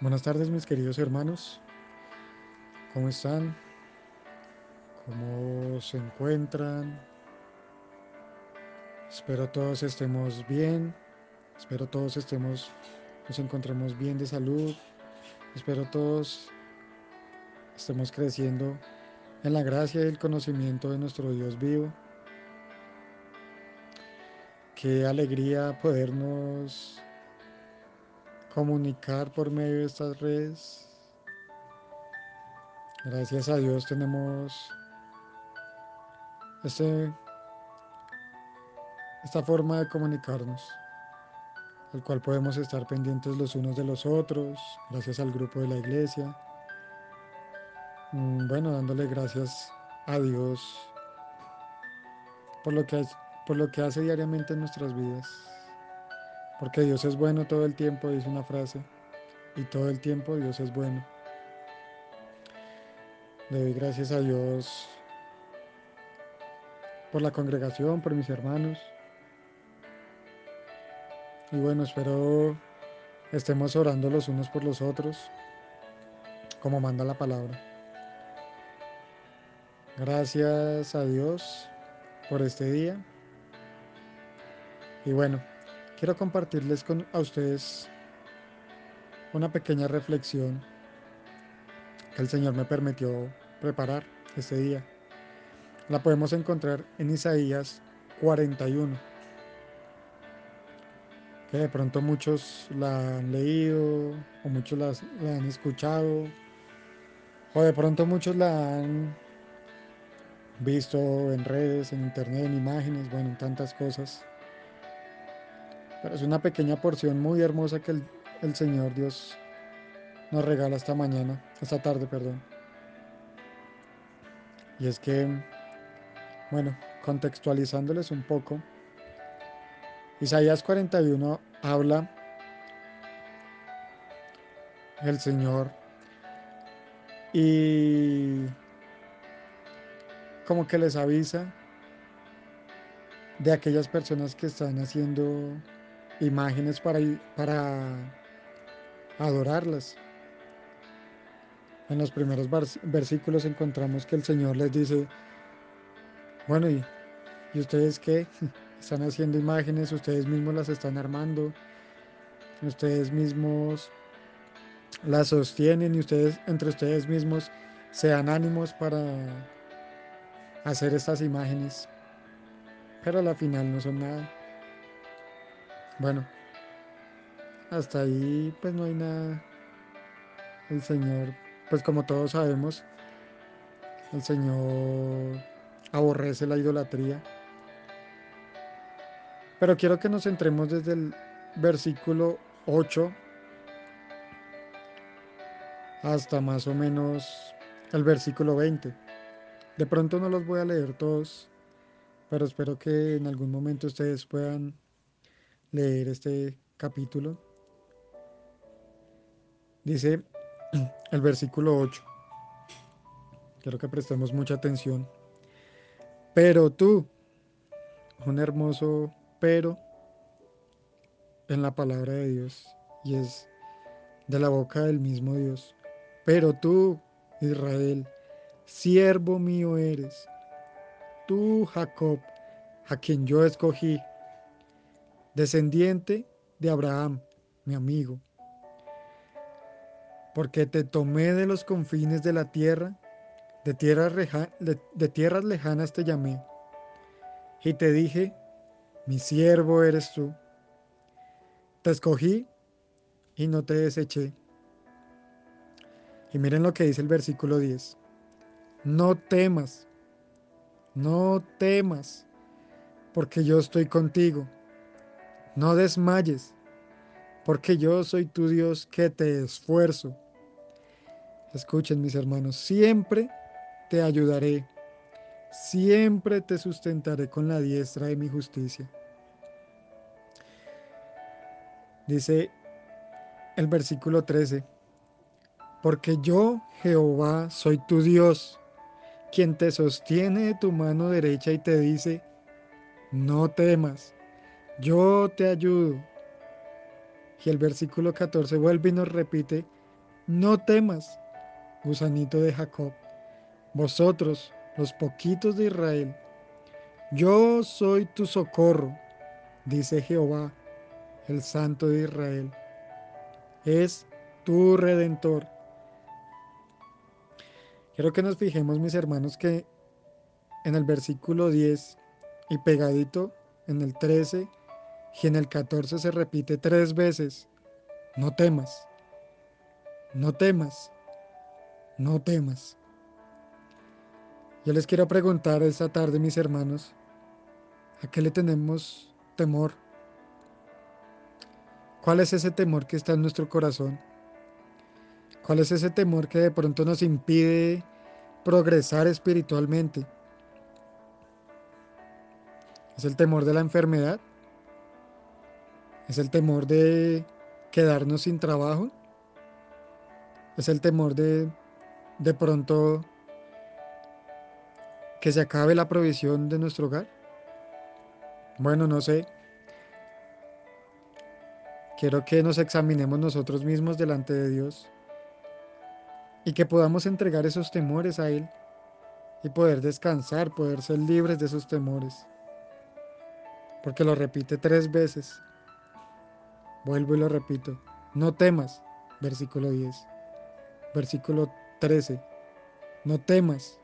Buenas tardes mis queridos hermanos, ¿cómo están? ¿Cómo se encuentran? Espero todos estemos bien, espero todos estemos, nos encontremos bien de salud, espero todos estemos creciendo en la gracia y el conocimiento de nuestro Dios vivo. Qué alegría podernos comunicar por medio de estas redes. Gracias a Dios tenemos este, esta forma de comunicarnos, el cual podemos estar pendientes los unos de los otros, gracias al grupo de la iglesia. Mm, bueno, dándole gracias a Dios por lo que, por lo que hace diariamente en nuestras vidas. Porque Dios es bueno todo el tiempo, dice una frase. Y todo el tiempo Dios es bueno. Le doy gracias a Dios por la congregación, por mis hermanos. Y bueno, espero estemos orando los unos por los otros, como manda la palabra. Gracias a Dios por este día. Y bueno, quiero compartirles con, a ustedes una pequeña reflexión que el Señor me permitió preparar este día. La podemos encontrar en Isaías 41, que de pronto muchos la han leído o muchos la, la han escuchado o de pronto muchos la han visto en redes, en internet, en imágenes, bueno, en tantas cosas. Pero es una pequeña porción muy hermosa que el, Señor Dios nos regala esta mañana, esta tarde, perdón. Y es que, bueno, contextualizándoles un poco, Isaías 41 habla el Señor y como que les avisa de aquellas personas que están haciendo imágenes para, para adorarlas. En los primeros versículos encontramos que el Señor les dice, bueno, ¿y, ¿y ustedes qué? Están haciendo imágenes, ustedes mismos las están armando, ustedes mismos las sostienen y ustedes entre ustedes mismos se dan ánimos para hacer estas imágenes, pero a la final no son nada. Bueno, hasta ahí pues no hay nada. El Señor, pues como todos sabemos, el Señor aborrece la idolatría. Pero quiero que nos centremos desde el versículo 8 hasta más o menos el versículo 20. De pronto no los voy a leer todos, pero espero que en algún momento ustedes puedan leer este capítulo. Dice el versículo 8. Quiero que prestemos mucha atención. Pero tú, un hermoso pero en la palabra de Dios, y es de la boca del mismo Dios. Pero tú, Israel, siervo mío eres, tú, Jacob, a quien yo escogí, descendiente de Abraham, mi amigo, porque te tomé de los confines de la tierra, de tierras, lejanas te llamé, y te dije, mi siervo eres tú. Te escogí y no te deseché. Y miren lo que dice el versículo 10. No temas, no temas, porque yo estoy contigo no desmayes, porque yo soy tu Dios que te esfuerzo. Escuchen mis hermanos, siempre te ayudaré, siempre te sustentaré con la diestra de mi justicia. Dice el versículo 13, porque yo, Jehová, soy tu Dios, quien te sostiene de tu mano derecha y te dice, no temas yo te ayudo. Y el versículo 14 vuelve y nos repite, no temas, gusanito de Jacob, vosotros, los poquitos de Israel. Yo soy tu socorro, dice Jehová, el Santo de Israel. Es tu redentor. Quiero que nos fijemos, mis hermanos, que en el versículo 10 y pegadito en el 13 y en el 14 se repite tres veces, no temas, no temas, no temas. Yo les quiero preguntar esta tarde, mis hermanos, ¿a qué le tenemos temor? ¿Cuál es ese temor que está en nuestro corazón? ¿Cuál es ese temor que de pronto nos impide progresar espiritualmente? ¿Es el temor de la enfermedad? ¿Es el temor de quedarnos sin trabajo? ¿Es el temor de de pronto que se acabe la provisión de nuestro hogar? Bueno, no sé. Quiero que nos examinemos nosotros mismos delante de Dios y que podamos entregar esos temores a Él y poder descansar, poder ser libres de esos temores porque lo repite tres veces. Vuelvo y lo repito. No temas, versículo 10. Versículo 13. No temas.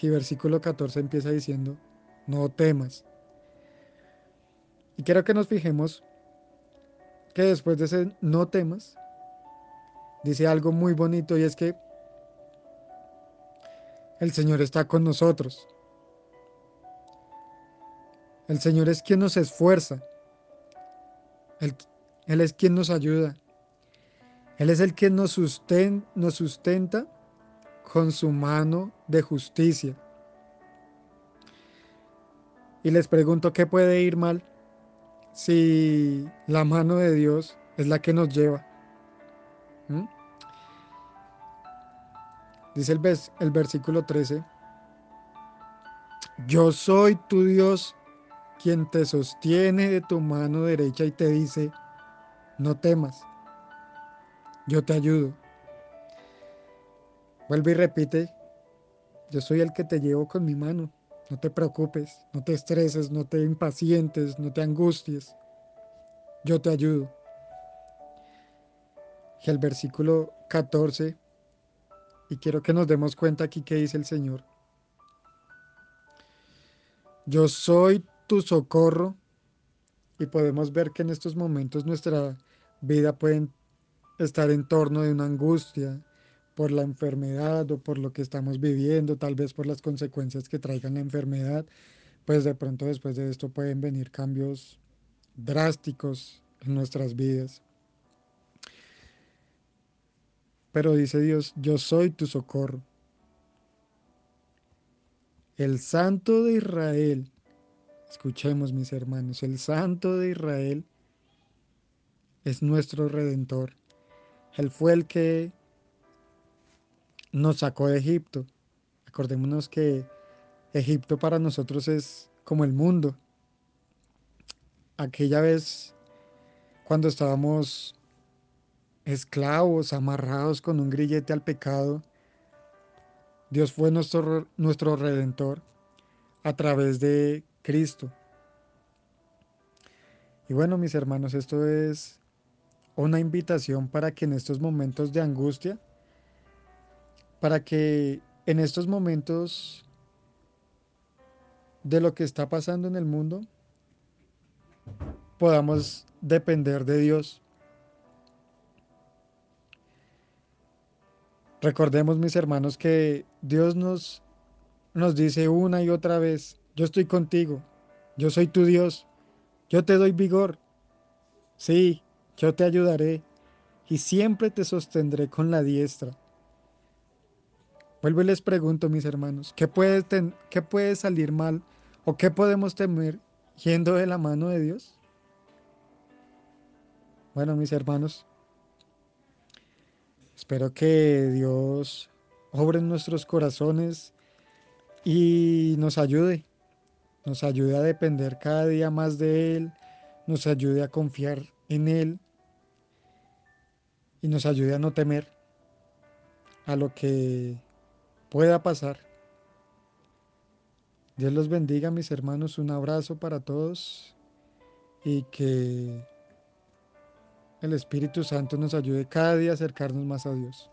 Y versículo 14 empieza diciendo, no temas. Y quiero que nos fijemos que después de ese no temas, dice algo muy bonito y es que el Señor está con nosotros. El Señor es quien nos esfuerza. Él, es quien nos ayuda. Él es el que nos, nos sustenta con su mano de justicia. Y les pregunto, ¿qué puede ir mal si la mano de Dios es la que nos lleva? ¿Mm? Dice el, el versículo 13, yo soy tu Dios quien te sostiene de tu mano derecha y te dice, no temas, yo te ayudo. Vuelve y repite, yo soy el que te llevo con mi mano, no te preocupes, no te estreses, no te impacientes, no te angusties, yo te ayudo. Y el versículo 14, y quiero que nos demos cuenta aquí que dice el Señor. Yo soy tu socorro y podemos ver que en estos momentos nuestra vida puede estar en torno de una angustia por la enfermedad o por lo que estamos viviendo, tal vez por las consecuencias que traigan la enfermedad, pues de pronto después de esto pueden venir cambios drásticos en nuestras vidas. Pero dice Dios, yo soy tu socorro. El Santo de Israel Escuchemos mis hermanos, el Santo de Israel es nuestro redentor. Él fue el que nos sacó de Egipto. Acordémonos que Egipto para nosotros es como el mundo. Aquella vez cuando estábamos esclavos, amarrados con un grillete al pecado, Dios fue nuestro, nuestro redentor a través de Cristo. Y bueno, mis hermanos, esto es una invitación para que en estos momentos de angustia, para que en estos momentos de lo que está pasando en el mundo, podamos depender de Dios. Recordemos, mis hermanos, que Dios nos, nos dice una y otra vez, yo estoy contigo, yo soy tu Dios, yo te doy vigor, sí, yo te ayudaré y siempre te sostendré con la diestra. Vuelvo y les pregunto, mis hermanos, ¿qué puede, ¿qué puede salir mal o qué podemos temer yendo de la mano de Dios? Bueno, mis hermanos, espero que Dios obre en nuestros corazones y nos ayude nos ayude a depender cada día más de Él, nos ayude a confiar en Él y nos ayude a no temer, a lo que pueda pasar. Dios los bendiga, mis hermanos. Un abrazo para todos y que el Espíritu Santo nos ayude cada día a acercarnos más a Dios.